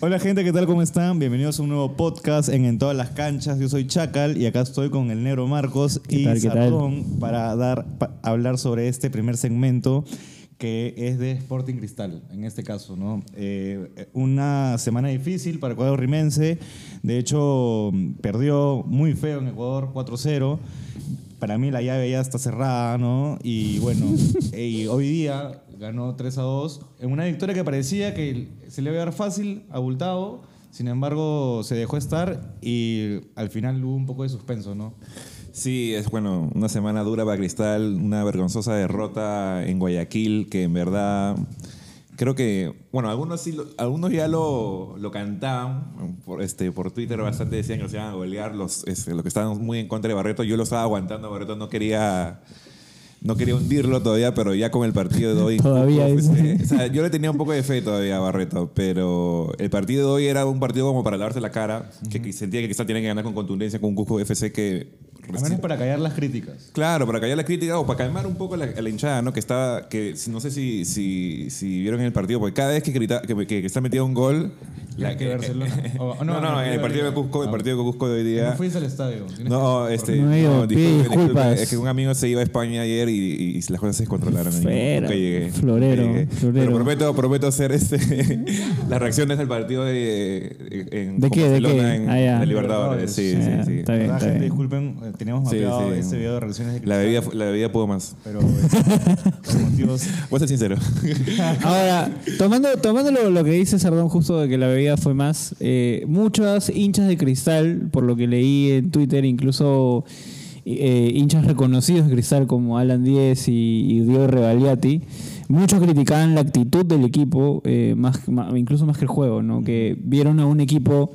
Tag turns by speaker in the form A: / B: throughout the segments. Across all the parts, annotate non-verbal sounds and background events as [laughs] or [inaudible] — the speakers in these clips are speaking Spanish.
A: Hola gente, ¿qué tal? ¿Cómo están? Bienvenidos a un nuevo podcast en En todas las canchas. Yo soy Chacal y acá estoy con el negro Marcos y
B: tal?
A: Sardón para dar pa- hablar sobre este primer segmento que es de Sporting Cristal, en este caso, ¿no? Eh, una semana difícil para el cuadro rimense. De hecho, perdió muy feo en Ecuador 4-0. Para mí la llave ya está cerrada, ¿no? Y bueno, [laughs] y hoy día ganó 3 a 2 en una victoria que parecía que se le iba a dar fácil, abultado. Sin embargo, se dejó estar y al final hubo un poco de suspenso, ¿no?
C: Sí, es bueno, una semana dura para Cristal, una vergonzosa derrota en Guayaquil que en verdad creo que, bueno, algunos sí, lo- algunos ya lo, lo cantaban por, este, por Twitter bastante decían que los iban a golear, los, este, los que estaban muy en contra de Barreto, yo lo estaba aguantando, Barreto no quería... No quería hundirlo todavía, pero ya con el partido de hoy. [laughs]
B: Todavía
C: eh, o sea, yo le tenía un poco de fe todavía a Barreto, pero el partido de hoy era un partido como para lavarse la cara, que, que sentía que Cristal tenía que ganar con contundencia con un Cusco FC que
A: Al menos para callar las críticas.
C: Claro, para callar la crítica o para calmar un poco a la, la hinchada, ¿no? Que estaba, que no sé si, si, si vieron en el partido, porque cada vez que grita, que, que, que está metido un gol,
A: La que Barcelona. [laughs] O-
C: no, no, no, en el partido de Cusco, el partido de Cusco de hoy día.
A: No fuiste al estadio.
C: No, este,
B: No
C: no, disculpe, es que un amigo se iba a España ayer y, las cosas se descontrolaron. nunca llegué.
B: florero,
C: llegué.
B: florero.
C: Pero prometo, prometo hacer este, [laughs] las reacciones del partido de, en,
B: ¿De
C: Barcelona
B: qué?
C: en,
B: Ah,
C: Libertadores. Sí,
B: Ah,
C: sí, sí.
B: está bien,
A: La
B: está
A: gente,
B: bien.
A: disculpen, eh, teníamos
C: Sí,
A: mapeado
C: sí.
A: este video de reacciones de
C: La bebida, la bebida pudo más.
A: pero eh, por [laughs] motivos
C: Voy a ser sincero.
B: Ahora, tomando, tomando lo, lo que dice Sardón justo de que la bebida fue más, eh, muchas hinchas de cristal, por lo que leí en Twitter, incluso eh, hinchas reconocidos de cristal como Alan Díez y, y Diego Revaliati, muchos criticaban la actitud del equipo, eh, más, más- incluso más que el juego, ¿no? que vieron a un equipo,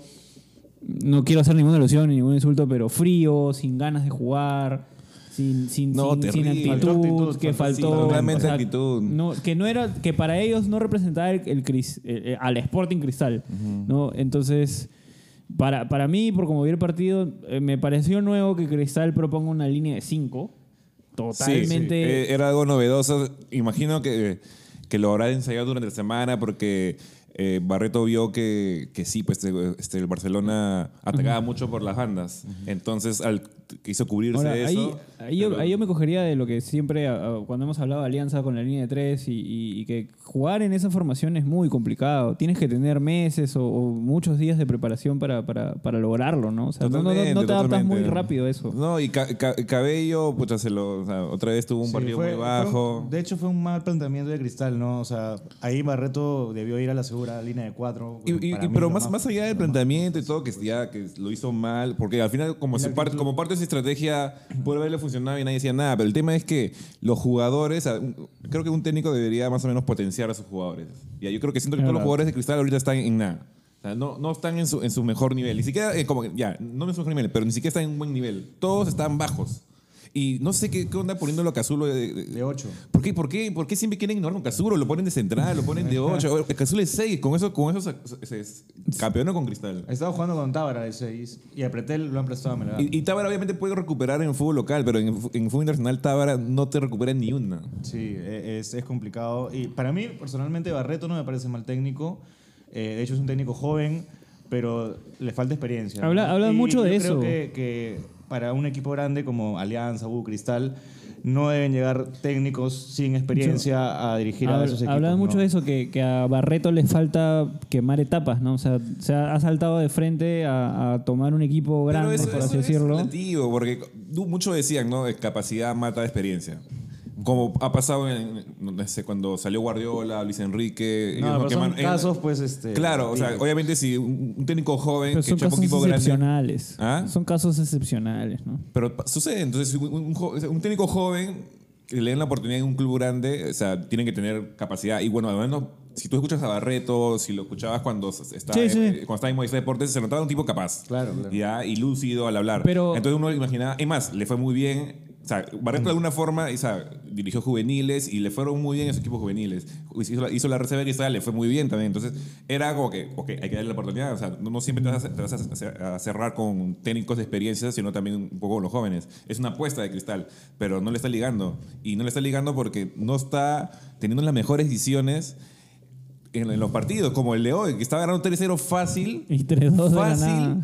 B: no quiero hacer ninguna alusión ni ningún insulto, pero frío, sin ganas de jugar. Sin, sin,
C: No,
B: sin- sin actitud,
A: Faltó actitud,
B: que
A: faltó- sí,
B: faltó
C: totalmente actitud.
B: no, que no era que para ellos no representaba el, el eh, eh, al Sporting Cristal no entonces para, para mí por como vi el partido eh, me pareció nuevo que Cristal proponga una línea de 5 totalmente.
C: Eh, era algo novedoso. Imagino que, que lo habrá ensayado durante la semana porque eh, Barreto vio que, que sí, pues este, este, el Barcelona atacaba mucho por las bandas. Entonces al, quiso cubrirse
B: Ahora, ahí,
C: eso.
B: ahí yo,
C: pero-
B: ahí yo me cogería de lo que siempre, a- a- cuando hemos hablado de alianza con la línea de tres y, y- y que jugar en esa formación es muy complicado. Tienes que tener meses o, o muchos días de preparación para, para, para lograrlo, ¿no? O sea, no, no- no- no
C: Totalmente,
B: te adaptas muy rápido a eso.
C: No, y Ca- Ca- Cabello, pucha, se lo, o sea, otra vez tuvo un
A: Sí,
C: partido
A: fue-
C: muy bajo.
A: un- de hecho, fue un mal planteamiento de Cristal, ¿no? O sea, ahí Barreto debió ir a la segura línea de cuatro.
C: Y- y- pero más, más allá del planteamiento y todo, que ya que lo hizo mal, porque al final, como, se parte, como parte de esa estrategia, puede haberle funcionado y nadie decía nada. Pero el tema es que los jugadores, creo que un técnico debería más o menos potenciar a sus jugadores. Y yo creo que siento que todos los jugadores de Cristal ahorita están en nada. O sea, no, no están en su, en su mejor nivel. Ni siquiera, eh, como, que, ya, no en su mejor nivel, pero ni siquiera están en un buen nivel. Todos están bajos. Y no sé qué, qué onda poniéndolo a Casulo de, de-
A: De ocho.
C: ¿Por qué, por, qué, ¿Por qué siempre quieren ignorar a Casulo? Lo ponen de central, lo ponen de 8. Casulo es 6. Con eso, con eso se, se- se- campeonó con Cristal.
A: Estaba jugando con Tábara de 6 y a Pretel lo han prestado a Melgar.
C: Y, y Tábara obviamente puede recuperar en fútbol local, pero en, en fútbol internacional Tábara no te recupera ni una.
A: Sí, e- es, es complicado. Y para mí, personalmente, Barreto no me parece mal técnico. Eh, de hecho, es un técnico joven, pero le falta experiencia. ¿no?
B: Habla- hablan
A: Y
B: mucho de
A: yo
B: eso.
A: Creo que, que para un equipo grande como Alianza, U, Cristal, no deben llegar técnicos sin experiencia a dirigir a esos equipos.
B: Hablan mucho
A: ¿no?
B: de eso, que, que a Barreto le falta quemar etapas, ¿no? O sea, se ha, ha saltado de frente a, a tomar un equipo grande,
C: pero eso,
B: por
C: eso
B: así
C: es
B: decirlo.
C: relativo, porque muchos decían, ¿no? Capacidad mata experiencia. Como ha pasado en, no sé, cuando salió Guardiola, Luis Enrique.
A: No,
C: ellos
A: pero son casos, pues, este...
C: Claro, o sea, obviamente si un, un técnico joven
B: Pero
C: que
B: son casos
C: equipo grande.
B: excepcionales.
C: ¿Ah?
B: Son casos excepcionales, ¿no?
C: Pero sucede, entonces si un, un jo- un técnico joven que le den la oportunidad en un club grande, o sea, tienen que tener capacidad. Y bueno, menos si tú escuchas a Barreto, si lo escuchabas cuando estaba,
B: Sí, sí.
C: en- cuando estaba en Movistar Deportes, se notaba un tipo capaz.
A: Claro, claro.
C: Ya, y lúcido al hablar.
B: Pero-
C: Entonces uno imaginaba, y más, le fue muy bien. O sea, Barreto de alguna forma o sea, dirigió juveniles y le fueron muy bien esos equipos juveniles. Hizo la, hizo la cristal, le fue muy bien también. Entonces, era como que, ok, hay que darle la oportunidad. O sea, no, no siempre te vas, a, te vas a- a cerrar con técnicos de experiencia, sino también un poco con los jóvenes. Es una apuesta de cristal, pero no le está ligando. Y no le está ligando porque no está teniendo las mejores decisiones en, en los partidos, como el de hoy, que estaba ganando 3-0 fácil.
B: Y 3-2 de la
C: Fácil.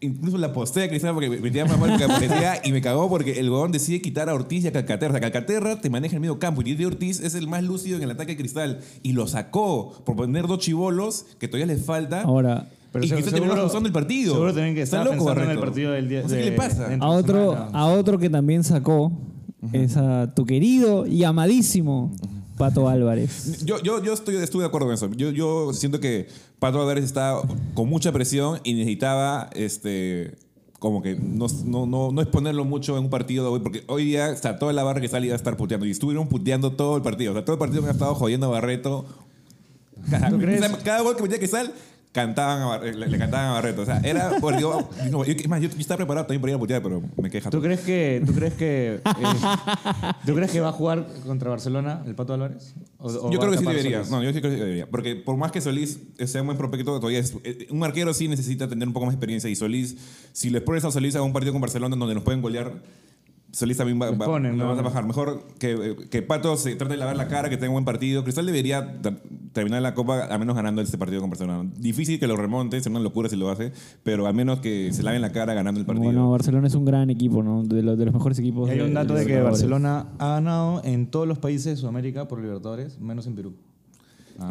C: Incluso la posté a Cristiano porque me tiraba más mal que parecía y me cagó porque el huevón decide quitar a Ortiz y a Calcaterra. O sea, Calcaterra te maneja en el medio campo y Diego Ortiz es el más lúcido en el ataque de Cristal y lo sacó por poner dos chivolos que todavía les falta.
B: Ahora,
A: Pero
C: y
A: se-
C: terminó
A: seguro-
C: ajustando el partido.
A: Seguro también que
C: Está loco,
A: pensando en el partido del día.
C: No sé
A: de-
C: qué le pasa.
B: a otro,
A: semana.
B: a otro que también sacó es a tu querido y amadísimo Pato Álvarez.
C: Yo, yo, yo estoy, estuve de acuerdo con eso. Yo, yo siento que Pato Álvarez está con mucha presión y necesitaba este como que no, no, no, no exponerlo mucho en un partido de hoy, porque hoy día está toda la barra que salía a estar puteando y estuvieron puteando todo el partido. O sea, todo el partido me ha estado jodiendo a Barreto. Cada, o sea, cada gol que metía que sal, cantaban a le, le cantaban a Barreto. O sea, era. porque [laughs] yo, yo- es más, yo, estaba preparado también para ir a putear, pero me queja.
A: ¿Tú crees que, tú crees que, eh, [laughs] ¿tú crees que va a jugar contra Barcelona el Pato Álvarez? ¿O- o
C: Yo creo que sí debería.
A: Solís?
C: No, yo sí creo que debería. Porque por más que Solís sea un buen prospecto, todavía es, eh, un arquero sí necesita tener un poco más de experiencia. Y Solís, si le pones a Solís a un partido con Barcelona donde nos pueden golear, Solís también va,
A: Les
C: va-
A: ponen,
C: lo
A: ¿no?
C: vas a bajar. Mejor que, eh, que Pato se trate de lavar la cara, que tenga un buen partido. Cristal debería terminar la Copa al menos ganando este partido con Barcelona. Difícil que lo remonte, es una locura si lo hace, pero al menos que se laven la cara ganando el partido.
B: Bueno, Barcelona es un gran equipo, ¿no? De los, de los mejores equipos.
A: Y hay un dato de que. Barcelona ha ganado en todos los países de Sudamérica por Libertadores, menos en Perú.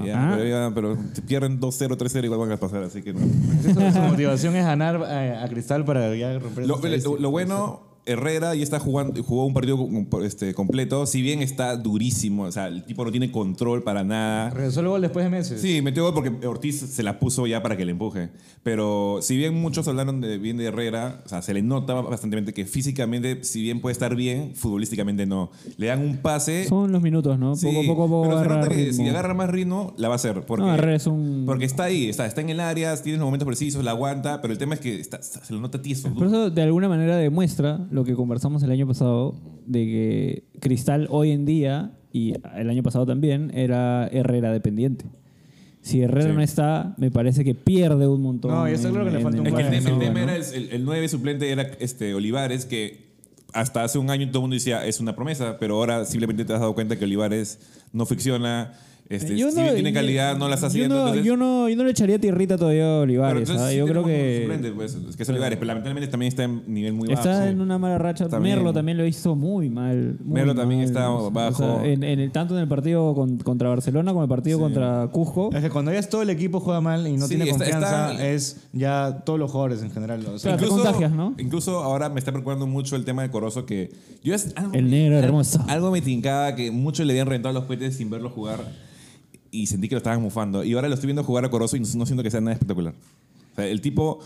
C: Ya,
B: Ah.
C: pero, ya, pero si pierden 2-0, 3-0, igual van a pasar, así que no.
A: Su motivación es ganar eh, a Cristal para ya romper
C: Lo, lo- lo bueno, Herrera ya está jugando, jugó un partido este, completo, si bien está durísimo, o sea, el tipo no tiene control para nada.
A: Regresó el gol después de meses.
C: Sí, metió gol porque Ortiz se la puso ya para que le empuje. Pero si bien muchos hablaron de, bien de Herrera, o sea, se le nota bastante que físicamente, si bien puede estar bien, futbolísticamente no. Le dan un pase.
B: Son los minutos, ¿no?
C: Sí,
B: poco a poco
C: pero se nota que
B: ritmo.
C: si agarra más ritmo, la va a hacer. Porque,
B: No, Herrera es un-
C: porque está ahí, está, está en el área, tiene los momentos precisos, la aguanta, pero el tema es que está- se lo nota tieso.
B: Por eso, de alguna manera, demuestra lo que conversamos el año pasado, de que Cristal hoy en día, y el año pasado también, era Herrera dependiente. Si Herrera
C: Sí.
B: no está, me parece que pierde un montón.
A: No, y está claro que le falta un
C: Es que el tema, el
A: no,
C: tema
A: bueno.
C: era el, el- el nueve suplente era este Olivares, que hasta hace un año todo el mundo decía es una promesa, pero ahora simplemente te has dado cuenta que Olivares no ficciona, este, si bien tiene calidad, no la está haciendo.
B: Yo no,
C: entonces-
B: yo no, yo no le echaría tierrita todavía a Olivares.
C: entonces sí
B: Yo creo que
C: pues, es que es Olivares, pero lamentablemente también está en nivel muy
B: está
C: bajo.
B: en una mala racha.
C: También.
B: Merlo también lo hizo muy mal. muy
C: Merlo también
B: mal.
C: está
B: O sea,
C: bajo.
B: en, en el, tanto en el partido con- contra Barcelona como en el partido contra Cusco.
A: Es que cuando ya todo el equipo juega mal y no
C: Sí,
A: tiene
C: está-
A: confianza,
C: está-
A: es ya todos los jugadores en general. O sea,
B: te contagias, ¿no?
C: Incluso ahora me está preocupando mucho el tema de Corozo que yo es algo,
B: El negro
C: algo-
B: hermoso.
C: Algo me tincaba que muchos le habían reventado los cohetes sin verlo jugar y sentí que lo estaban mufando. Y ahora lo estoy viendo jugar a Corozo y no, siento que sea nada espectacular. O sea, el tipo...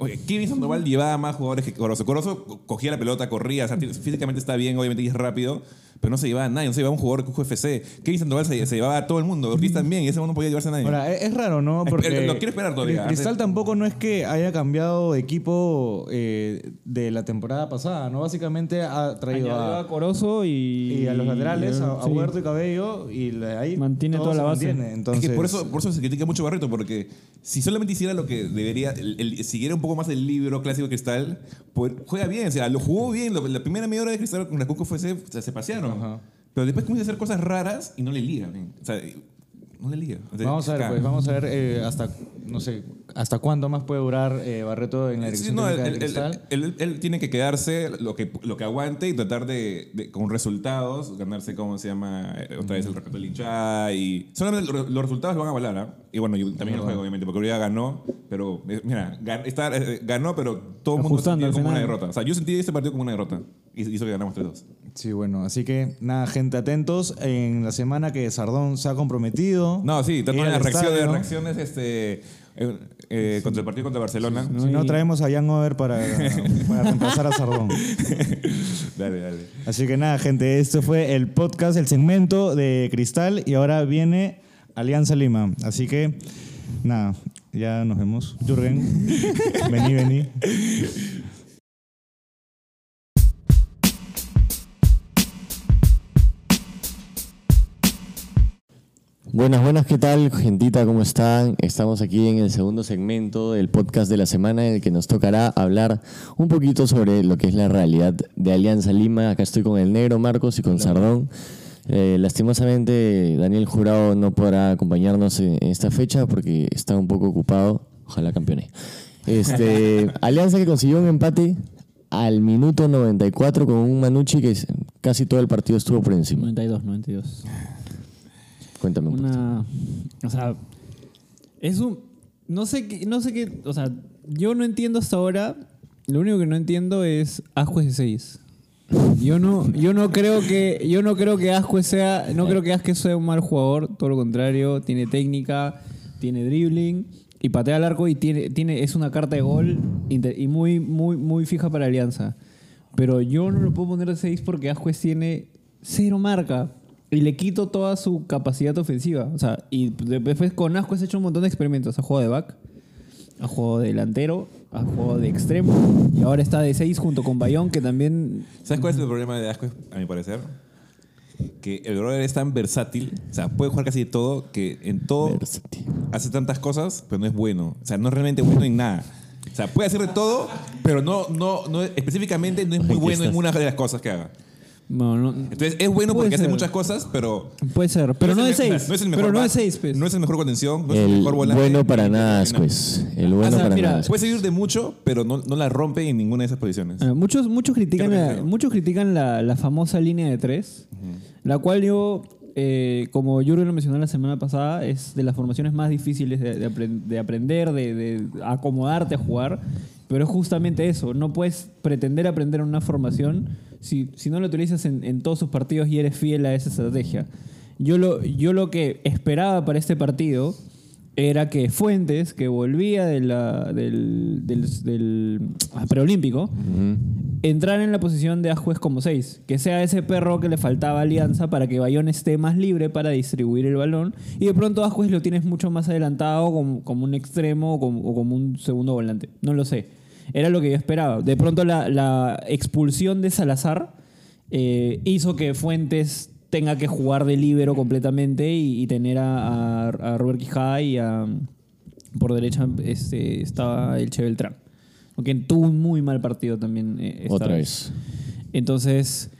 C: Oye, Kevin Sandoval llevaba más jugadores que Corozo. Corozo co- cogía la pelota, corría, o sea, tiene- físicamente está bien, obviamente y es rápido, pero no se llevaba a nadie, no se llevaba a un jugador que juega FC. Kevin Sandoval se, se llevaba a todo el mundo, Ortiz también, y ese no podía llevarse a nadie.
A: Ahora, es, es raro, ¿no? Porque
C: lo quiero esperar todavía.
A: Cristal tampoco no es que haya cambiado de equipo eh, de la temporada pasada, ¿no? Básicamente ha traído
B: Añadió a
A: a,
B: Corozo y,
A: y a los laterales, a, a
B: sí.
A: Huerto y Cabello, y de ahí
B: Mantiene
A: todo
B: toda la
A: se
B: base.
A: mantiene. Entonces,
C: es que por eso, por eso se critica mucho Barreto, porque si solamente hiciera lo que debería, el- el- siguiera un poco más el libro clásico de Cristal, pues, juega bien, o sea, lo jugó bien. lo- la primera media hora de Cristal con la Cuco fue se, se, se pasearon. Pero después comienza a hacer cosas raras y no le liga. men. O sea, no le liga.
A: Vamos a ver, pues, vamos a ver eh, hasta, no sé, hasta cuándo más puede durar eh, Barreto en la
C: Sí,
A: dirección
C: no, él,
A: técnica de
C: él- él- él- él tiene que quedarse lo que, lo que aguante y tratar de, de- con resultados, ganarse, ¿cómo se llama? Eh, Otra vez el respeto del hinchada y... Solamente los, resultados lo van a avalar, ¿ah? Y bueno, y también el juego, obviamente, porque ahorita ganó, pero mira, ganó, pero todo el mundo sentía como una derrota. O sea, yo sentí este partido como una derrota hizo que ganamos 3-2.
A: Sí, bueno, así que nada, gente, atentos en la semana que Sardón se ha comprometido.
C: No, sí, tanto en las reacciones, este, eh, eh, contra el partido contra Barcelona.
A: Si no, traemos a Jan Over para, [laughs] para reemplazar a Sardón. [laughs]
C: dale, dale.
A: Así que nada, gente, esto fue el podcast, el segmento de Cristal y ahora viene Alianza Lima. Así que nada, ya nos vemos. Jürgen, vení, vení. [laughs]
D: Buenas, buenas, ¿qué tal, gentita? ¿Cómo están? Estamos aquí en el segundo segmento del podcast de la semana en el que nos tocará hablar un poquito sobre lo que es la realidad de Alianza Lima. Acá estoy con el negro Marcos y con Sardón. Eh, lastimosamente, Daniel Jurado no podrá acompañarnos en en esta fecha porque está un poco ocupado. Ojalá campeone. Este, [laughs] Alianza que consiguió un empate al minuto 94 con un Manucci que casi todo el partido estuvo por encima.
B: 92, 92.
D: Cuéntame un.
B: Una. O sea. Es un. No sé qué. No sé qué. O sea, yo no entiendo hasta ahora. Lo único que no entiendo es Ascuez de 6. Yo no, yo no creo que. Yo no creo que Ascuez sea. No creo que Ascuez sea un mal jugador. Todo lo contrario. Tiene técnica, tiene dribbling. Y patea al arco y tiene, tiene, es una carta de gol y muy, muy, muy fija para Alianza. Pero yo no lo puedo poner de 6 porque Ascuez tiene cero marca. Y le quito toda su capacidad ofensiva. O sea, y después con Ascuez ha hecho un montón de experimentos. Ha jugado de back, ha jugado de delantero, ha jugado de extremo. Y ahora está de 6 junto con Bayón, que también...
C: ¿Sabes cuál es el problema de Asco, a mi parecer? Que el brother es tan versátil, o sea, puede jugar casi de todo, que en todo
D: Versátil.
C: hace tantas cosas, pero no es bueno. O sea, no es realmente bueno en nada. O sea, puede hacer de todo, pero no, no, no específicamente no es muy bueno en una de las cosas que haga.
B: No, no,
C: Entonces, es bueno
B: Puede
C: porque hace
B: ser.
C: muchas cosas, pero...
B: puede ser, pero no de
C: es el me-
B: 6.
C: No es el mejor
B: pero no de
C: back,
B: 6, pues.
C: No es el mejor contención, no es el
D: El
C: mejor volante.
D: bueno para nada, pues. El bueno
B: O sea,
D: para
B: mira,
D: nada.
C: Puede seguir de mucho, pero no, no la rompe en ninguna de esas posiciones.
B: Ah, muchos, muchos critican,
C: Creo que
B: la,
C: creo.
B: muchos critican la, la famosa línea de tres, la cual yo, eh, como Yuri lo mencionó la semana pasada, es de las formaciones más difíciles de, de apren- de aprender, de, de acomodarte a jugar. Pero es justamente eso, no puedes pretender aprender una formación si, si no lo utilizas en, en todos sus partidos y eres fiel a esa estrategia. Yo lo, yo lo que esperaba para este partido era que Fuentes, que volvía de la- del, del, del ah, preolímpico,
D: Ujú.
B: entrar en la posición de Ajuez como 6. Que sea ese perro que le faltaba alianza para que Bayón esté más libre para distribuir el balón. Y de pronto Ajuez lo tienes mucho más adelantado como, como un extremo o como, o como un segundo volante. No lo sé. Era lo que yo esperaba. De pronto la, la expulsión de Salazar eh, hizo que Fuentes tenga que jugar de líbero completamente y, y tener a, a, a Robert Quijada y a, por derecha este, estaba el Che Beltrán. Aunque tuvo un muy mal partido también. eh, esta
D: Otra vez.
B: Entonces,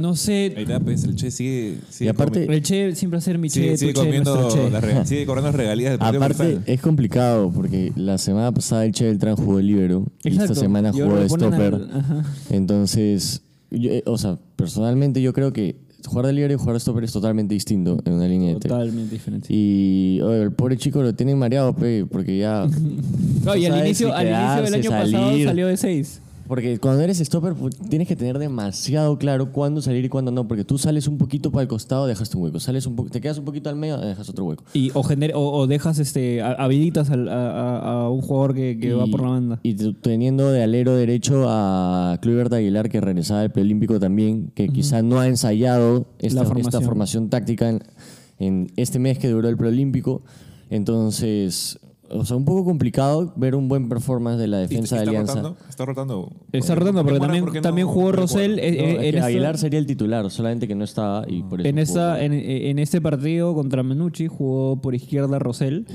B: no
C: Ahí
B: sé.
C: está, pues el Che sigue... sigue
D: Y aparte-
B: El Che siempre va a ser mi
C: sigue,
B: Che,
C: sigue
B: tu Che,
C: comiendo
B: Che.
C: las [laughs] sigue cobrando regalías del
D: Aparte, es complicado porque la semana pasada el Che Beltrán jugó de libero y esta semana jugó de stopper.
B: al-.
D: Entonces, yo, eh, o sea, personalmente yo creo que jugar de libero y jugar de stopper es totalmente distinto en una línea de tres.
B: Totalmente diferente.
D: Y oye, el pobre chico lo tienen mareado, pe, porque ya. [laughs]
B: No, y al inicio,
D: si
B: al inicio del año pasado salió de 6.
D: Porque cuando eres stopper pu- tienes que tener demasiado claro cuándo salir y cuándo no. Porque tú sales un poquito para el costado, dejaste un hueco. Sales un po- te quedas un poquito al medio, dejas otro hueco.
B: Y, o, gener- o, o dejas, este, ha- habilitas al- a, a- a un jugador que, que va por la banda.
D: Y t- teniendo de alero derecho a Kluivert Aguilar, que regresaba del preolímpico también, que quizá no ha ensayado esta, esta
B: formación.
D: formación táctica en, en este mes que duró el preolímpico. Entonces, o sea, un poco complicado ver un buen performance de la
C: ¿Y-
D: defensa de
C: está
D: Alianza.
C: rotando? Está rotando.
B: Está
C: ¿Por
B: rotando porque también,
C: por qué no-
B: también jugó Rosell. Eh,
D: No,
B: eh,
D: es que Aguilar sería el titular, solamente que no estaba y por eso.
B: En, esta, en, en este partido contra Menucci jugó por izquierda Rosell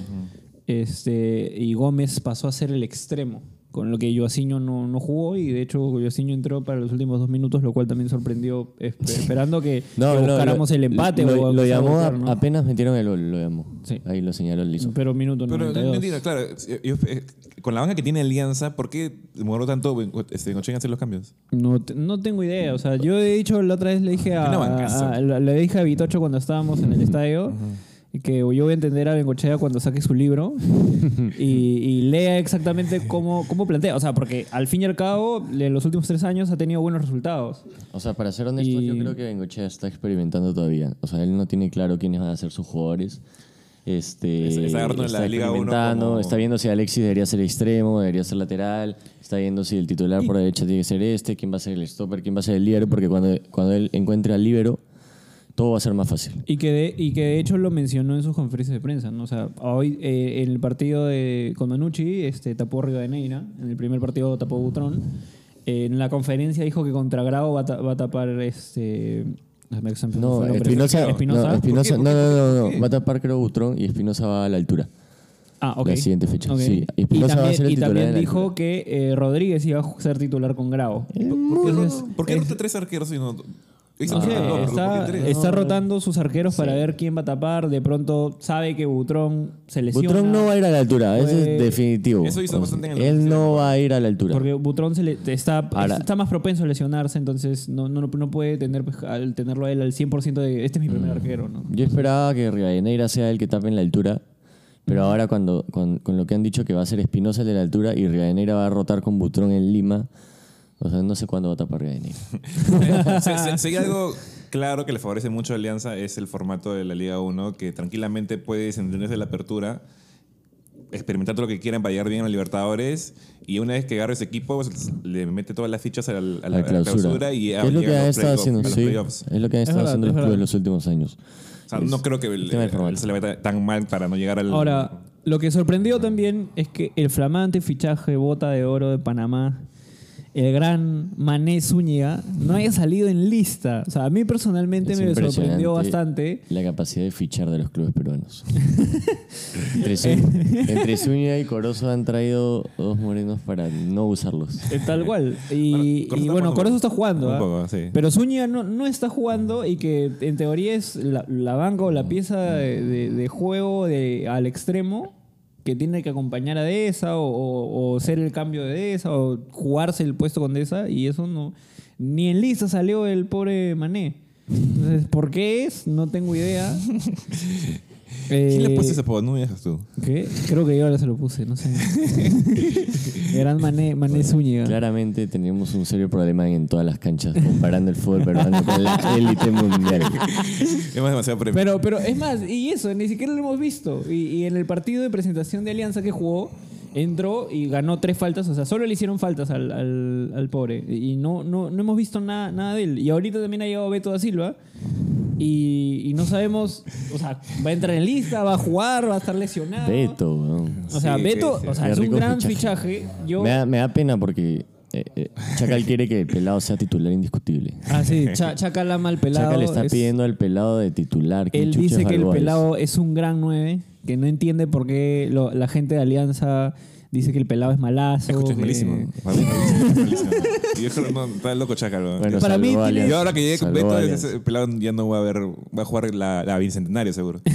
B: este, y Gómez pasó a ser el extremo, con lo que Joaciño no, no jugó y de hecho Joaciño entró para los últimos dos minutos, lo cual también sorprendió, esp- esperando que, [laughs]
D: No,
B: que
D: no,
B: buscáramos
D: lo-
B: el empate.
D: Lo,
B: o
D: lo llamó
B: buscar,
D: a-
B: ¿no?
D: apenas metieron el gol, lo llamó.
B: Sí.
D: Ahí lo señaló Lizo.
B: Pero minuto
C: Pero no
B: 92.
C: entiendo, claro. yo- eh, con la banca que tiene Alianza, ¿por qué demoró tanto este, hacer los cambios?
B: No, no tengo idea. O sea, yo he dicho la otra vez le dije a,
C: Una bancaza.
B: a- a- le dije a Vitocho cuando estábamos en el estadio que yo voy a entender a Bengochea cuando saque su libro [laughs] y, y lea exactamente cómo, cómo plantea. O sea, porque al fin y al cabo, en los últimos tres años ha tenido buenos resultados.
D: O sea, para ser honesto,
B: Y-
D: yo creo que Bengochea está experimentando todavía. O sea, él no tiene claro quiénes van a ser sus jugadores. Este,
C: Está- está agarrando la Liga uno
D: experimentando,
C: como-
D: está viendo si Alexis debería ser extremo, debería ser lateral, está viendo si el titular por derecha tiene que ser este, quién va a ser el stopper, quién va a ser el líbero, porque cuando, cuando él encuentre al líbero, todo va a ser más fácil.
B: Y que, de, y que de hecho lo mencionó en sus conferencias de prensa. ¿no? O sea, hoy eh, en el partido de, con Manucci este, tapó Rivadeneira. En el primer partido tapó Butrón. Eh, en la conferencia dijo que contra Grau va, a ta- va a tapar este.
D: No,
B: fue el nombre.
D: Espinosa,
B: Espinosa.
D: no, no, no, va a tapar creo Butrón y Espinosa va a la altura.
B: Ah, ok.
D: la siguiente fecha, sí. Y
B: Y
D: Espinosa va a
B: también,
D: ser el
B: y
D: titular
B: también dijo
D: altura.
B: que eh, Rodríguez iba a ser titular con Grau.
C: ¿Por qué, no- ¿por qué no tres arqueros y no.? Hizo loco,
B: está, rotando sus arqueros para ver quién va a tapar. De pronto sabe que Butrón se lesiona.
D: Butrón no va a ir a la altura, eso es definitivo.
C: Eso hizo bastante en la
D: Él no va a ir a la altura.
B: Porque Butrón se le- está,
D: Ahora-
B: está más propenso a lesionarse, entonces no, no, no puede tener pues, al tenerlo a él al 100% de este es mi primer
D: Mm.
B: arquero. ¿no?
D: Yo esperaba que Rivadeneira sea el que tape en la altura, pero ahora cuando, con, con lo que han dicho que va a ser Espinosa el de la altura y Rivadeneira va a rotar con Butrón en Lima, o sea, no sé cuándo va a tapar [laughs]
C: se- Si hay algo claro que le favorece mucho a Alianza es el formato de la Liga 1, que tranquilamente puede desentenderse de la apertura, experimentar todo lo que quieran para llegar bien a la Libertadores y una vez que agarre ese equipo, pues, le mete todas las fichas a la, a la-
D: A
C: a
D: la
C: la
D: clausura.
C: clausura y
D: es lo que ha estado
C: playoffs,
D: haciendo,
C: a los
D: sí. Es lo que han
B: Es
D: estado
B: verdad,
D: haciendo
B: es
D: los clubes
B: verdad.
D: los últimos años.
C: O sea, no creo que el, el- se le vaya tan mal para no llegar al...
B: Ahora, lo que sorprendió también es que el flamante fichaje bota de oro de Panamá, el gran Mané Zúñiga, no haya salido en lista. O sea, a mí personalmente
D: Es
B: me sorprendió
D: impresionante
B: bastante.
D: La capacidad de fichar de los clubes peruanos. [laughs] entre, Zú- entre Zúñiga y Corozo han traído dos morenos para no usarlos.
B: Eh, Tal cual. Y,
C: Bueno, Corozo
B: y
C: está
B: bueno,
C: jugando
B: Corozo está
C: un
B: jugando. ¿ah?
C: poco, sí.
B: Pero Zúñiga no, no está jugando y que en teoría es la, la banca o la pieza de, de- de juego de, al extremo que tiene que acompañar a Deza o, o- ser el cambio de Deza o jugarse el puesto con Deza y eso no... Ni en lista salió el pobre Mané. Entonces, ¿por qué es? No tengo idea. [laughs]
C: ¿Quién le
B: Eh,
C: puse ese apodo? No me dejas tú.
B: ¿Qué? Creo que yo ahora se lo puse, no sé. [laughs] Gran Mané, Mané Zúñiga.
D: Claramente tenemos un serio problema en todas las canchas comparando el fútbol peruano con la [laughs] élite mundial.
C: Es más demasiado premio.
B: Pero, pero es más, y eso, ni siquiera lo hemos visto. Y, y en el partido de presentación de Alianza que jugó, entró y ganó tres faltas. O sea, solo le hicieron faltas al, al, al pobre. Y no, no, no hemos visto nada, nada de él. Y ahorita también ha llegado Beto da Silva. Y, y no sabemos, o sea, va a entrar en lista, va a jugar, va a estar lesionado.
D: Beto, weón.
B: O sea,
C: Sí,
B: Beto,
C: sí, sí.
B: o sea,
D: Qué
B: es un
D: rico
B: gran
D: fichaje.
B: fichaje. Yo,
D: Me da, me da pena porque eh, eh, Chacal quiere que el pelado sea titular indiscutible.
B: ah, sí, Cha- Chaca Lama, el pelado.
D: Chacal le está
B: es-
D: pidiendo al pelado de titular. ¿Quién
B: Él
D: chucha
B: dice
D: es
B: que el
D: Balboa?
B: pelado es un gran 9, que no entiende por qué lo- la gente de Alianza dice que el pelado es malazo.
C: Escucha, es
B: que-
C: malísimo. Para [laughs] mí es malísimo. Y yo no, está loco Chacal. weón.
D: Bueno,
B: Para mí
D: salvó a
B: tiene-
D: Alianza.
C: Yo ahora que llegué con
D: Salvó a
C: Beto,
D: Alianza.
C: ese pelado ya no va a ver, va a jugar la, la bicentenario seguro. [laughs]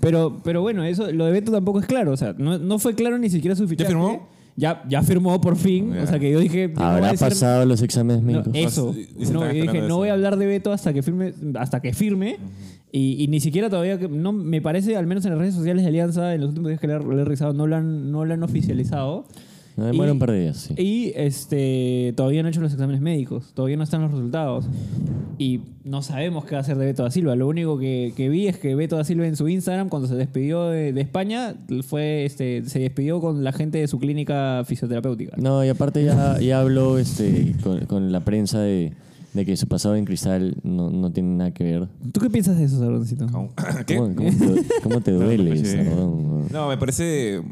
B: Pero, pero bueno, eso, lo de Beto tampoco es claro. O sea, no, no fue claro ni siquiera su fichaje.
C: firmó?
B: Ya, ya firmó por fin.
C: Ya.
B: O sea, que yo dije. no voy a
D: ¿Habrá
B: decir-
D: pasado los exámenes
B: No,
D: médicos?
B: eso. No,
C: estaba
B: yo dije,
C: esperando
B: no
C: eso.
B: voy a hablar de Beto hasta que firme, hasta que firme. Y, y ni siquiera todavía, no me parece, al menos en las redes sociales de Alianza, en los últimos días que le he, revisado, no lo han, no lo han oficializado.
D: No, demora
B: Y-
D: un par de días, sí.
B: Y este, todavía no han hecho los exámenes médicos, todavía no están los resultados. Y no sabemos qué va a hacer de Beto da Silva. Lo único que, que vi es que Beto da Silva en su Instagram, cuando se despidió de, de España, fue, este, se despidió con la gente de su clínica fisioterapéutica.
D: No, y aparte ya, ya habló este, con, con la prensa de, de que su pasado en cristal no, no tiene nada que ver.
B: ¿Tú qué piensas de eso, Sardoncito? [coughs]
C: ¿Qué?
D: ¿Cómo, cómo te, cómo te [laughs] duele,
C: Sí.
D: Sardón?
C: No, me parece.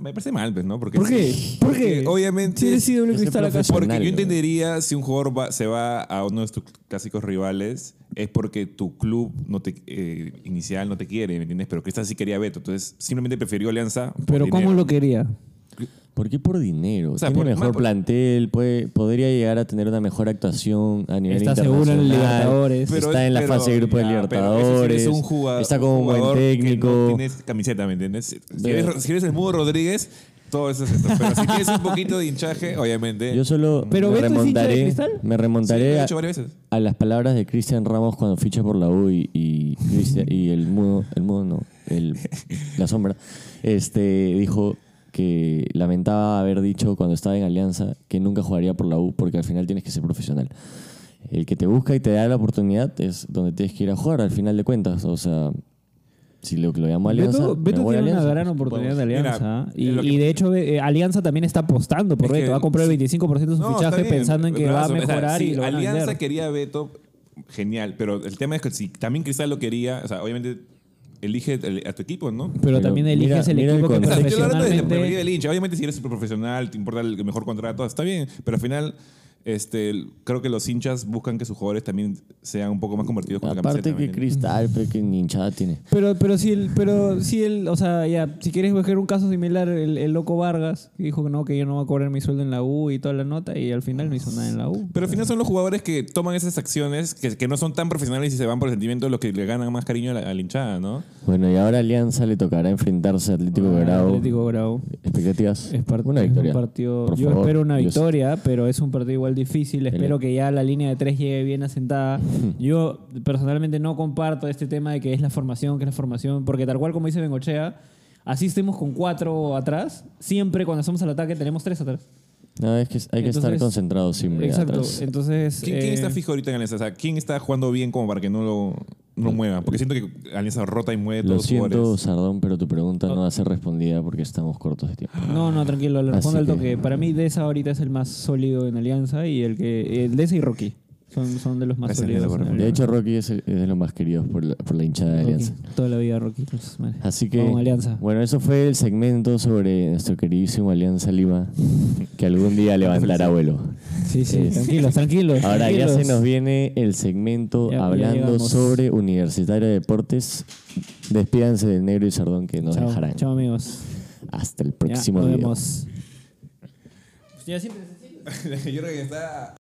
C: Me parece mal, pues, ¿no? Porque
B: ¿Por qué? ¿Por
C: porque
B: qué?
C: Obviamente.
B: Si eres
D: Ese
B: cristal acá.
C: Porque yo entendería si un jugador va- se va a uno de tus clásicos rivales, es porque tu club no te, eh, inicial no te quiere, ¿me entiendes? Pero Cristal sí quería Beto, entonces simplemente prefirió Alianza.
B: Pero ¿cómo
C: dinero.
B: lo quería?
D: ¿Por qué por dinero?
C: O sea,
D: Tiene
C: por-
D: mejor
C: por-
D: plantel, puede, podría llegar a tener una mejor actuación a nivel
B: Está seguro en
D: internacional.
B: Libertadores.
C: Pero-
D: está en la
C: pero-
D: fase de grupo de
C: ya, pero
D: Libertadores.
C: ese sí es un jugador,
D: está como un buen
C: jugador que
D: técnico.
C: no tienes camiseta, ¿me entiendes? Si
D: Pero-
C: eres, si eres el Mudo Rodríguez, todo eso es esto. Pero si tienes un poquito de hinchaje, [laughs] obviamente.
D: Yo solo
B: ¿Pero
D: me
B: Beto es hincha de
D: remontaré,
B: Cristal?
D: me
C: Sí,
D: remontaré
C: lo he
D: a,
C: hecho varias veces.
D: a las palabras de Cristian Ramos cuando ficha por la U y, y, Cristian- y el mudo, el mudo no, el, la sombra, este, dijo que lamentaba haber dicho cuando estaba en Alianza que nunca jugaría por la U porque al final tienes que ser profesional. El que te busca y te da la oportunidad es donde tienes que ir a jugar al final de cuentas. O sea, si lo, lo llamo Alianza,
B: Beto, Beto tiene una gran
D: pues,
B: oportunidad de
C: Mira,
B: Alianza. y, de hecho, eh, Alianza también está apostando por
C: Es
B: Beto.
C: que-
B: Va a comprar el 25% de su
C: No,
B: fichaje pensando en que
C: pero
B: va a
C: eso, o sea,
B: mejorar
C: si
B: y lo van a
C: Alianza quería a Beto, genial. Pero el tema es que si también Cristal lo quería, o sea, obviamente elige el- a tu equipo, ¿no?
B: Pero,
D: Pero
B: también eliges
D: mira-
B: el
D: mira el
B: equipo que
C: O sea,
D: contexto.
C: estoy hablando desde la perspectiva
B: profesionalmente...
C: del hincha. Obviamente, si eres profesional, te importa el mejor contrato, está bien. Pero al final, este, creo que los hinchas buscan que sus jugadores también sean un poco más convertidos con la
D: Aparte
C: camiseta.
D: que
C: ¿me
D: Cristal, pero que ni hinchada tiene.
B: Pero, pero si el, pero si el, o sea, ya, si quieres buscar un caso similar, el, el loco Vargas que dijo que no, que yo no voy a cobrar mi sueldo en la U y toda la nota, y al final no hizo nada en la U.
C: Pero al final son los jugadores que toman esas acciones que, que no son tan profesionales y se van por el sentimiento los que le ganan más cariño a la, a la hinchada, ¿no?
D: Bueno, y ahora Alianza le tocará enfrentarse a Atlético de Grau.
B: Atlético Grau.
D: ¿Expectativas?
B: Es,
D: una
B: es
D: victoria.
B: un partido.
D: Por
B: yo
D: favor,
B: espero una
D: Dios.
B: victoria, pero es un partido igual difícil. Espero que ya la línea de tres llegue bien asentada. [laughs] Yo personalmente no comparto este tema de que es la formación, que es la formación, porque tal cual como dice Bengochea, así estemos con cuatro atrás, siempre cuando hacemos al ataque tenemos tres atrás.
D: No, es que hay que estar concentrado siempre
B: Exacto.
D: atrás.
B: Entonces.
C: ¿Quién, quién
B: eh,
C: está fijo ahorita en Alianza? O sea, ¿quién está jugando bien como para que no lo, no mueva? Porque siento que Alianza rota y mueve
D: Lo
C: todos los
D: siento,
C: jugadores.
D: Sardón, pero tu pregunta no va a ser respondida porque estamos cortos de tiempo.
B: No, no, tranquilo, le respondo al
D: que-
B: toque. Para mí, Deza ahorita es el más sólido en Alianza y el que. El Deza y Rocky son, son de los más sólidos.
C: mejor.
D: De hecho, Rocky es, el- es de los más queridos por la, por la hinchada de
B: Rocky,
D: Alianza.
B: Toda la vida Rocky. pues.
D: Así que,
B: Vamos, Alianza.
D: bueno, eso fue el segmento sobre nuestro queridísimo Alianza Lima, que algún día levantará vuelo.
B: Sí, sí,
D: Es-
B: tranquilos, tranquilos.
D: Ahora ya se nos viene el segmento
B: Ya- ya
D: hablando sobre Universitario de Deportes. Despídanse del negro y sardón que nos
B: Chao,
D: dejarán.
B: chao, amigos.
D: Hasta el
B: Ya,
D: próximo
B: nos
D: video.
B: vemos. Ya siempre [laughs]
C: Yo creo que está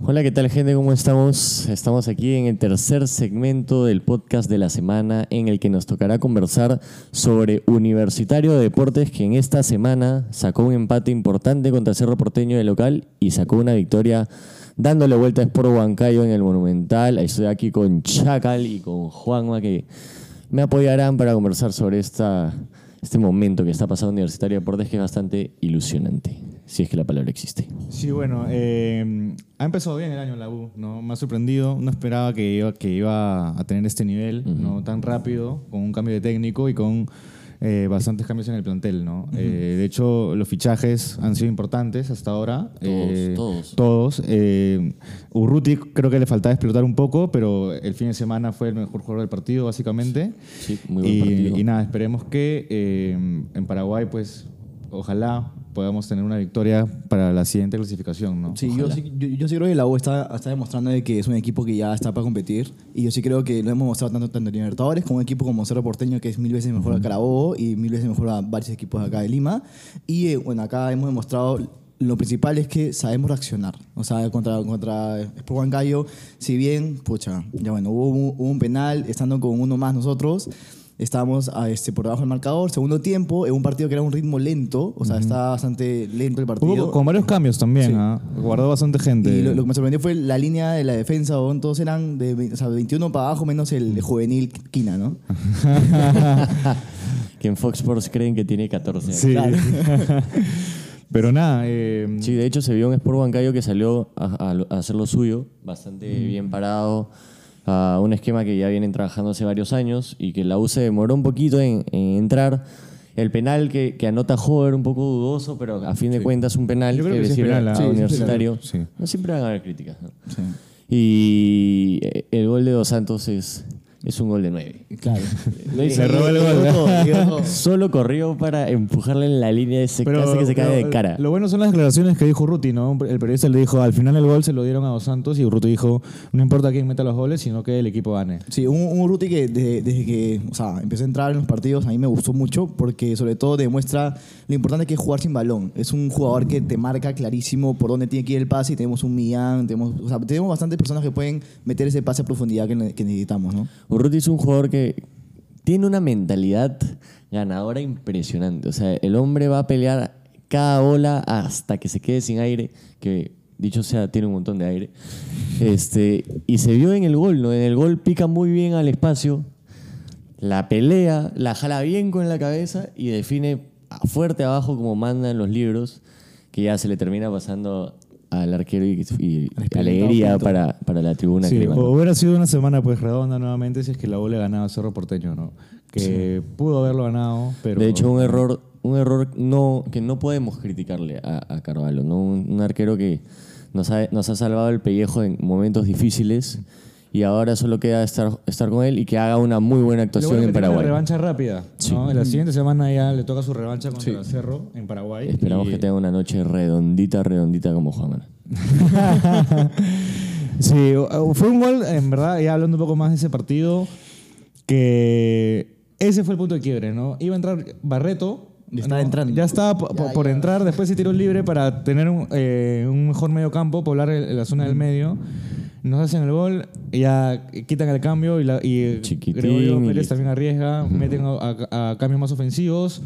D: Hola, ¿qué tal gente? ¿Cómo estamos? Estamos aquí en el tercer segmento del podcast de la semana en el que nos tocará conversar sobre Universitario de Deportes que en esta semana sacó un empate importante contra Cerro Porteño de local y sacó una victoria dándole vuelta a Sport Huancayo en el Monumental. Estoy aquí con Chacal y con Juanma que me apoyarán para conversar sobre esta, este momento que está pasando en Universitario de Deportes que es bastante ilusionante, si es que la palabra existe.
A: Sí, bueno, eh, ha empezado bien el año la U, ¿no? Me ha sorprendido, no esperaba que iba, que iba a tener este nivel, ¿no? Tan rápido, con un cambio de técnico y con eh, bastantes cambios en el plantel, ¿no? Eh, de hecho, los fichajes han sido importantes hasta ahora.
D: Todos, todos.
A: Todos. Eh, Urruti creo que le faltaba explotar un poco, pero el fin de semana fue el mejor jugador del partido, básicamente.
D: Sí, muy buen
A: y,
D: partido.
A: y nada, esperemos que eh, en Paraguay, pues, ojalá podamos tener una victoria para la siguiente clasificación, ¿no?
E: Sí, yo sí, yo, yo sí creo que la U está, está demostrando de que es un equipo que ya está para competir. Y yo sí creo que lo hemos mostrado tanto, tanto en Libertadores como un equipo como Cerro Porteño, que es mil veces mejor a Carabobo y mil veces mejor a varios equipos acá de Lima. Y eh, bueno, acá hemos demostrado lo principal es que sabemos reaccionar. O sea, contra, contra Sport Huancayo, si bien, pucha, ya bueno, hubo un, hubo un penal, estando con uno más nosotros. Estábamos a, este, por debajo del marcador. Segundo tiempo, en un partido que era un ritmo lento, o sea, estaba bastante lento el partido.
A: Hubo con varios cambios también,
E: Sí.
A: ¿ah? Guardó bastante gente.
E: Y lo, lo que me sorprendió fue la línea de la defensa, ¿no? todos eran de o sea, 21 para abajo, menos el de juvenil Quina, ¿no? [laughs]
D: que en Fox Sports creen que tiene 14 años.
A: Sí. [laughs] Pero nada, eh,
D: Sí, de hecho se vio un Sport Huancayo que salió a, a- a hacer lo suyo, bastante bien parado, a un esquema que ya vienen trabajando hace varios años y que la U se demoró un poquito en, en entrar. El penal que, que anota Hover un poco dudoso, pero a fin de cuentas un penal
A: Yo creo que
D: sirve
A: penal,
D: a.
A: Sí, es
D: Universitario.
A: sí.
D: No siempre van a haber críticas. ¿no? Y eh, el gol de Dos Santos es, es un gol de 9.
E: Claro. [laughs]
A: Le robó el gol.
D: Solo corrió para empujarle en la línea ese casi que se cae de cara.
A: Lo bueno son las declaraciones que dijo Ruti, ¿no? El periodista le dijo, al final el gol se lo dieron a Dos Santos y Ruti dijo, no importa quién meta los goles, sino que el equipo gane.
E: Sí, un, un Ruti que desde, desde que o sea, empecé a entrar en los partidos a mí me gustó mucho porque sobre todo demuestra lo importante que es jugar sin balón. Es un jugador que te marca clarísimo por dónde tiene que ir el pase y tenemos un Millán, tenemos, o sea, tenemos bastantes personas que pueden meter ese pase a profundidad que, que necesitamos, ¿no?
D: Urruti es un jugador que tiene una mentalidad ganadora impresionante. O sea, el hombre va a pelear cada bola hasta que se quede sin aire, que dicho sea, tiene un montón de aire. Este, y se vio en el gol, ¿no? En el gol pica muy bien al espacio, la pelea, la jala bien con la cabeza y define fuerte abajo como mandan los libros, que ya se le termina pasando al arquero y, y alegría para, para la tribuna.
A: Sí, o- hubiera sido una semana pues redonda nuevamente si es que la le ganaba a Cerro Porteño, ¿no? Que pudo haberlo ganado, pero...
D: De hecho, un error, un error no, que no podemos criticarle a, a Carvalho, ¿no? Un, un arquero que nos ha, nos ha salvado el pellejo en momentos difíciles y ahora solo queda estar, estar con él y que haga una muy buena actuación
A: bueno
D: en
A: tiene una
D: Paraguay.
A: revancha rápida. ¿no? La siguiente semana ya le toca su revancha contra Cerro en Paraguay.
D: Esperamos
A: Y-
D: que tenga una noche redondita, redondita como Juan Manuel. [laughs]
A: Sí, fue un gol, en verdad, ya hablando un poco más de ese partido, que ese fue el punto de quiebre, ¿no? Iba a entrar Barreto.
E: Y estaba
A: ¿no?
E: entrando.
A: Ya estaba po- po- por entrar, después se tiró libre para tener un, eh, un mejor medio campo, poblar el- la zona del medio. Nos hacen el gol, ya quitan el cambio y, la, y Gregorio Pérez también arriesga, meten a, a- a cambios más ofensivos.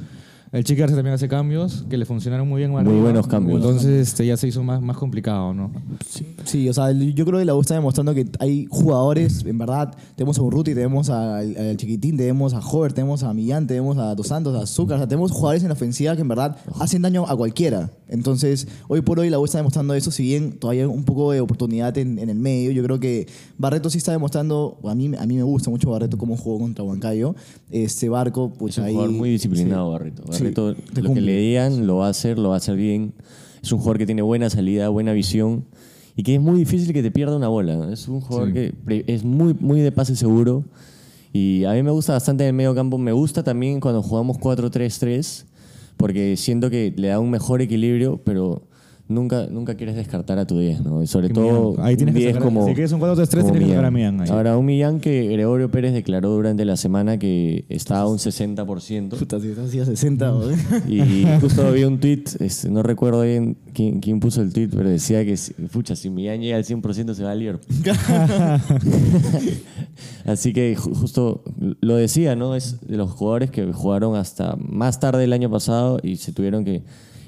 A: El Arce también hace cambios que le funcionaron muy bien.
D: Muy
A: arriba.
D: buenos cambios.
A: Entonces este, ya se hizo más, más complicado, ¿no?
E: Sí, o sea, yo creo que la U está demostrando que hay jugadores, en verdad, tenemos a Urruti, tenemos al, al Chiquitín, tenemos a Hover, tenemos a Millán, tenemos a Dos Santos, a Azúcar, o sea, tenemos jugadores en la ofensiva que en verdad hacen daño a cualquiera. Entonces, hoy por hoy la U está demostrando eso, si bien todavía hay un poco de oportunidad en, en el medio, yo creo que Barreto sí está demostrando, a mí, a mí me gusta mucho Barreto cómo jugó contra Huancayo, este Barco, pues
D: Es un
E: ahí...
D: jugador muy disciplinado,
E: sí.
D: Barreto.
E: Sí,
D: Barreto, lo que
E: cumple.
D: le digan, lo va a hacer, lo va a hacer bien. Es un jugador que tiene buena salida, buena visión y que es muy difícil que te pierda una bola. ¿no? Es un jugador que pre- es muy, muy de pase seguro y a mí me gusta bastante en el medio campo. Me gusta también cuando jugamos 4-3-3 porque siento que le da un mejor equilibrio, pero nunca, nunca quieres descartar a tu 10, ¿no? Y Sobre
A: Que
D: todo
A: Millán. Ahí tienes
D: un
A: que
D: 10
A: sacar-
D: como
A: si quieres un 4-3-3
D: como
A: tienes que sacar a Millán ahí.
D: Ahora, un Millán que Gregorio Pérez declaró durante la semana que estaba a un 60%.
E: Puta, si estás así a 60, güey.
D: Y [laughs] justo vi un tweet, este, no recuerdo bien quién, quién puso el tweet, pero decía que, pucha, si Millán llega al 100% se va a Liverpool. [laughs] Así que ju- justo lo decía, ¿no? Es de los jugadores que jugaron hasta más tarde el año pasado y se tuvieron que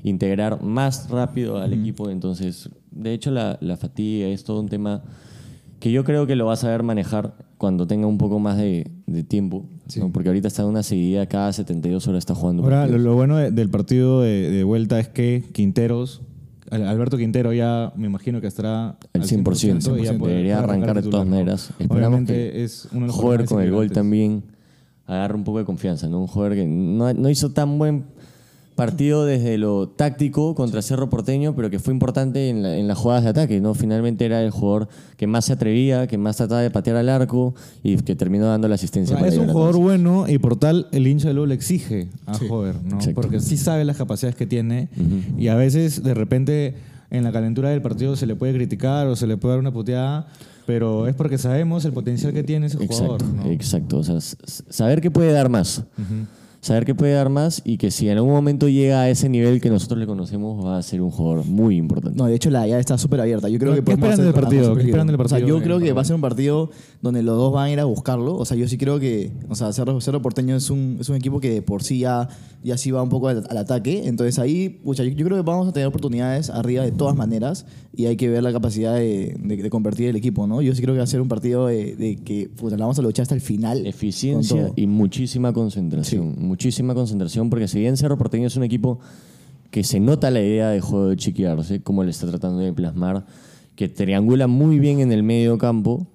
D: integrar más rápido al equipo. Entonces, de hecho, la, la fatiga es todo un tema que yo creo que lo va a saber manejar cuando tenga un poco más de, de tiempo. ¿no? Porque ahorita está en una seguida, cada 72 horas está jugando.
A: Ahora, lo, lo bueno de- del partido de, de vuelta es que Quinteros, Al- Alberto Quintero ya me imagino que estará
D: Al 100%,
A: y ya puede-
D: debería arrancar de todas
A: ¿no?
D: maneras. Esperamos
A: Obviamente
D: que
A: es uno de los jugadores
D: con el gol también agarra un poco de confianza, ¿no? Un jugador que no, no hizo tan buen partido [laughs] desde lo táctico contra Cerro Porteño, pero que fue importante en, la- en las jugadas de ataque, ¿no? Finalmente era el jugador que más se atrevía, que más trataba de patear al arco y que terminó dando la asistencia. para
A: es un jugador bueno y por tal el hincha de Lugo le exige a Jover, ¿no? Porque sí sabe las capacidades que tiene y a veces de repente en la calentura del partido se le puede criticar o se le puede dar una puteada, pero es porque sabemos el potencial que tiene ese jugador,
D: Exacto,
A: ¿no?
D: exacto. O sea, saber que puede dar más. Saber que puede dar más y que si en algún momento llega a ese nivel que nosotros le conocemos, va a ser un jugador muy importante.
E: No, de hecho la llave está súper abierta. Yo creo
A: ¿Qué
E: que podemos
A: esperan
E: hacer
A: del partido? ¿Qué esperan del
E: O sea,
A: partido
E: yo creo que va a ser un partido donde los dos van a ir a buscarlo. O sea, yo sí creo que, o sea, Cerro, Cerro Porteño es un, es un equipo que de por sí ya, ya sí va un poco al, al ataque. Entonces ahí, pucha, yo, yo creo que vamos a tener oportunidades arriba de todas maneras y hay que ver la capacidad de, de- de convertir el equipo, ¿no? Yo sí creo que va a ser un partido de, de que, pucha, la vamos a luchar hasta el final.
D: Eficiencia y muchísima concentración. Muchísima concentración, porque si bien Cerro Porteño es un equipo que se nota la idea de juego de Chiqui Arce, como le está tratando de plasmar, que triangula muy bien en el medio campo,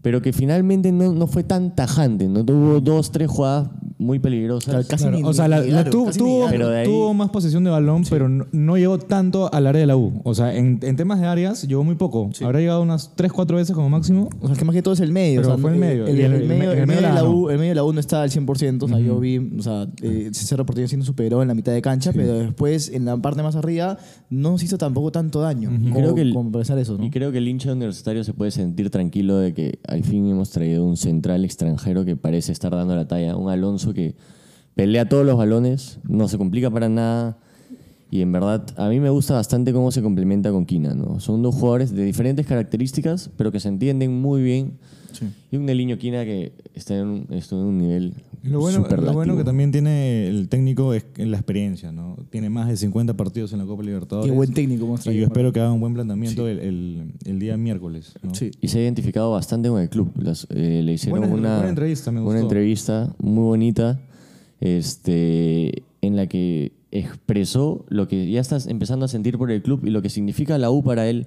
D: pero que finalmente no, no fue tan tajante, no tuvo dos, tres jugadas muy peligrosas.
E: Claro, casi
A: Claro,
E: ni-
A: o sea, la, tuvo, tuvo-
E: llegaron.
D: Pero de ahí-
A: tuvo más posesión de balón, pero no, no llegó tanto al área de la U. O sea, en, en temas de áreas llegó muy poco. Habrá llegado unas 3, 4 veces como máximo.
E: O sea, que más que todo es el medio.
A: Pero
E: o sea,
A: fue el medio,
E: El,
A: y el-
E: el
A: el
E: medio, de la U, el medio de la U no está al 100%. O sea, yo vi, o sea, eh, Cerro Porteño sí nos superó en la mitad de cancha, pero después en la parte más arriba no nos hizo tampoco tanto daño.
D: Y
E: como,
D: creo que el-
E: como pensar eso, ¿no?
D: Y creo que el hincha universitario se puede sentir tranquilo de que al fin hemos traído un central extranjero que parece estar dando la talla. Un Alonso que pelea todos los balones, no se complica para nada. Y en verdad, a mí me gusta bastante cómo se complementa con Quina. ¿no? Son dos jugadores de diferentes características, pero que se entienden muy bien. Y un Neliño Quina que está en un, está en un nivel
A: Lo bueno, lo bueno que también tiene el técnico es la experiencia, ¿no? Tiene más de 50 partidos en la Copa Libertadores.
E: Qué buen técnico
A: Y yo espero que haga un buen planteamiento el, el- el día miércoles. ¿no?
E: Sí.
D: Y se ha identificado bastante con el club. Las- eh, le hicieron
A: Buena-
D: una,
A: buena entrevista, me
D: una entrevista muy bonita este, en la que expresó lo que ya estás empezando a sentir por el club y lo que significa la U para él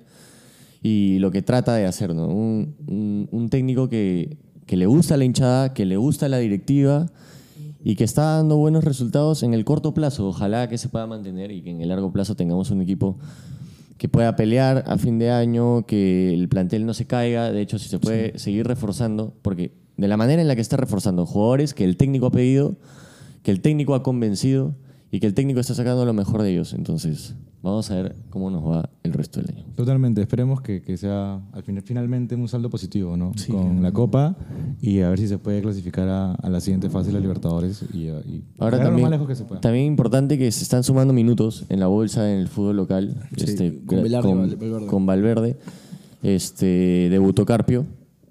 D: y lo que trata de hacer. ¿no? Un, un- un técnico que, que le gusta la hinchada, que le gusta la directiva y que está dando buenos resultados en el corto plazo. Ojalá que se pueda mantener y que en el largo plazo tengamos un equipo que pueda pelear a fin de año, que el plantel no se caiga. De hecho, si se puede seguir reforzando, porque de la manera en la que está reforzando jugadores que el técnico ha pedido, que el técnico ha convencido y que el técnico está sacando lo mejor de ellos. Entonces, vamos a ver cómo nos va el resto del año.
A: Totalmente, esperemos que, que sea al final, finalmente un saldo positivo, ¿no? Con la Copa y a ver si se puede clasificar a, a la siguiente fase de la Libertadores y, y
D: Ahora
A: llegar lo
D: también,
A: más lejos que se pueda.
D: también importante que se están sumando minutos en la bolsa en el fútbol local.
E: Sí,
D: este,
E: con Velarde,
D: con,
E: Valverde.
D: con Valverde. Este, debutó Carpio,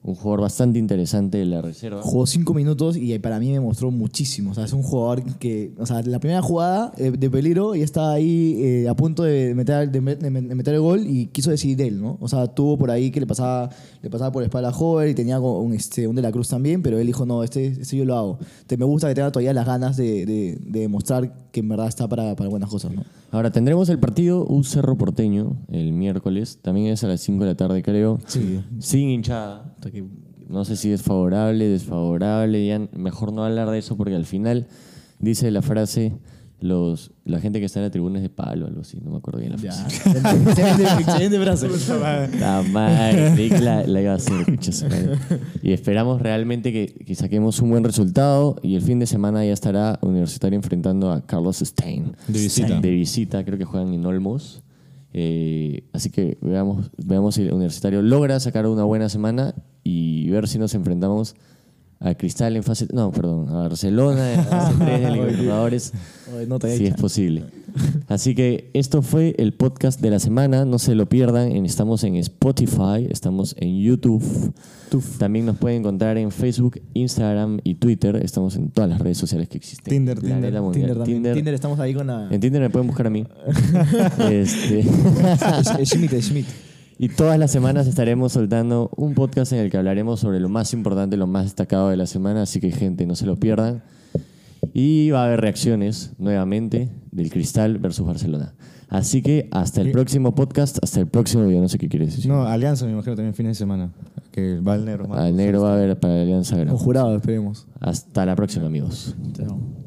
D: un jugador bastante interesante de la reserva.
E: Jugó cinco minutos y para mí me mostró muchísimo. O sea, es un jugador que, o sea, la primera jugada eh, de peligro y estaba ahí eh, a punto de meter, de, met- de met- de meter el gol y quiso decidir él, ¿no? O sea, tuvo por ahí que le pasaba, le pasaba por la espalda a Hover y tenía un, este, un de la Cruz también, pero él dijo, no, este, este yo lo hago. Te, me gusta que tenga todavía las ganas de, de, de demostrar que en verdad está para, para buenas cosas, ¿no?
D: Ahora tendremos el partido Un Cerro Porteño el miércoles. También es a las 5 de la tarde, creo.
E: Sí.
D: Sin hinchada. No sé si es favorable, desfavorable. Ya mejor no hablar de eso porque al final dice la frase. Los, la gente que está en la tribuna es de palo, algo así, no me acuerdo bien la frase. [laughs]
E: excelente.
D: La [laughs] madre, la, la iba a hacer. Y esperamos realmente que, que saquemos un buen resultado. Y el fin de semana ya estará Universitario enfrentando a Carlos Stein.
A: De visita.
D: De visita, creo que juegan en Olmos. Eh, así que veamos, veamos si el Universitario logra sacar una buena semana y ver si nos enfrentamos a Cristal en fase. No, perdón, a Barcelona en fase [laughs] 3 de Libertadores.
E: No
D: si es posible. Así que esto fue el podcast de la semana. No se lo pierdan. Estamos en Spotify, estamos en YouTube. También nos pueden encontrar en Facebook, Instagram y Twitter. Estamos en todas las redes sociales que existen.
A: Tinder, Tinder.
E: Tinder también.
D: Tinder.
E: Tinder, estamos ahí con la...
D: En Tinder me pueden buscar a mí. [laughs] Este,
E: Es Schmidt, es Schmidt.
D: Y todas las semanas estaremos soltando un podcast en el que hablaremos sobre lo más importante, lo más destacado de la semana. Así que, gente, no se lo pierdan. Y va a haber reacciones nuevamente del Cristal versus Barcelona. Así que hasta el próximo podcast, hasta el próximo video. No sé qué quieres decir.
A: No, Alianza me imagino también fines de semana. Que va el negro.
D: Al negro va a haber para Alianza.
E: Con jurado, esperemos.
D: Hasta la próxima, amigos.
E: Chao.